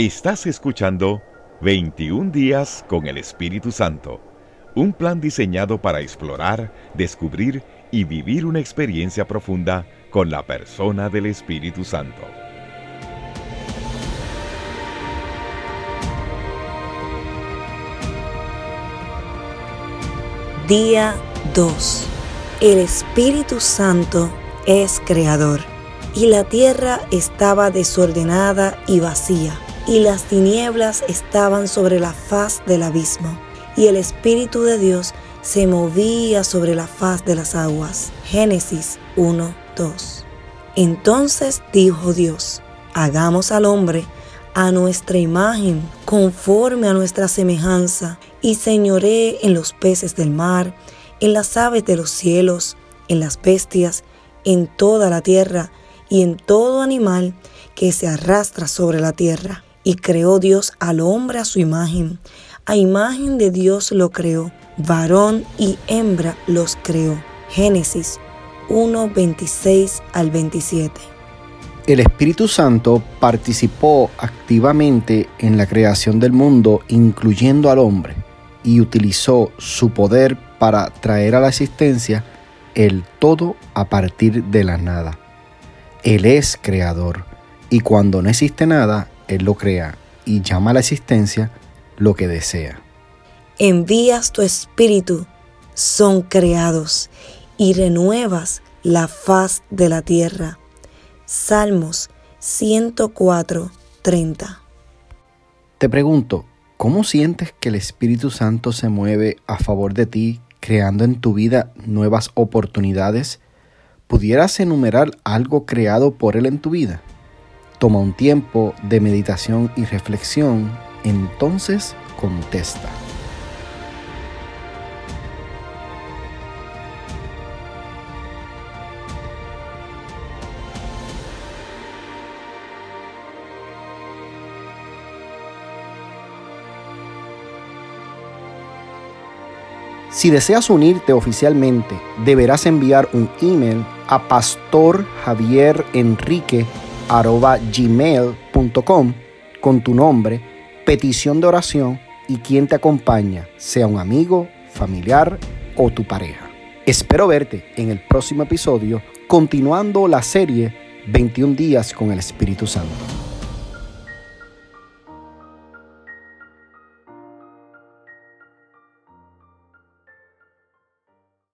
Estás escuchando 21 días con el Espíritu Santo, un plan diseñado para explorar, descubrir y vivir una experiencia profunda con la persona del Espíritu Santo. Día 2. El Espíritu Santo es creador y la tierra estaba desordenada y vacía y las tinieblas estaban sobre la faz del abismo, y el Espíritu de Dios se movía sobre la faz de las aguas. Génesis 1, 2. Entonces dijo Dios, hagamos al hombre a nuestra imagen, conforme a nuestra semejanza, y señoré en los peces del mar, en las aves de los cielos, en las bestias, en toda la tierra, y en todo animal que se arrastra sobre la tierra. Y creó Dios al hombre a su imagen. A imagen de Dios lo creó. Varón y hembra los creó. Génesis 1, 26 al 27. El Espíritu Santo participó activamente en la creación del mundo, incluyendo al hombre, y utilizó su poder para traer a la existencia el todo a partir de la nada. Él es creador, y cuando no existe nada, él lo crea y llama a la existencia lo que desea. Envías tu espíritu, son creados y renuevas la faz de la tierra. Salmos 104, 30. Te pregunto, ¿cómo sientes que el Espíritu Santo se mueve a favor de ti, creando en tu vida nuevas oportunidades? ¿Pudieras enumerar algo creado por Él en tu vida? Toma un tiempo de meditación y reflexión, entonces contesta. Si deseas unirte oficialmente, deberás enviar un email a pastorjavierenrique.com arroba gmail.com con tu nombre, petición de oración y quien te acompaña, sea un amigo, familiar o tu pareja. Espero verte en el próximo episodio continuando la serie 21 días con el Espíritu Santo.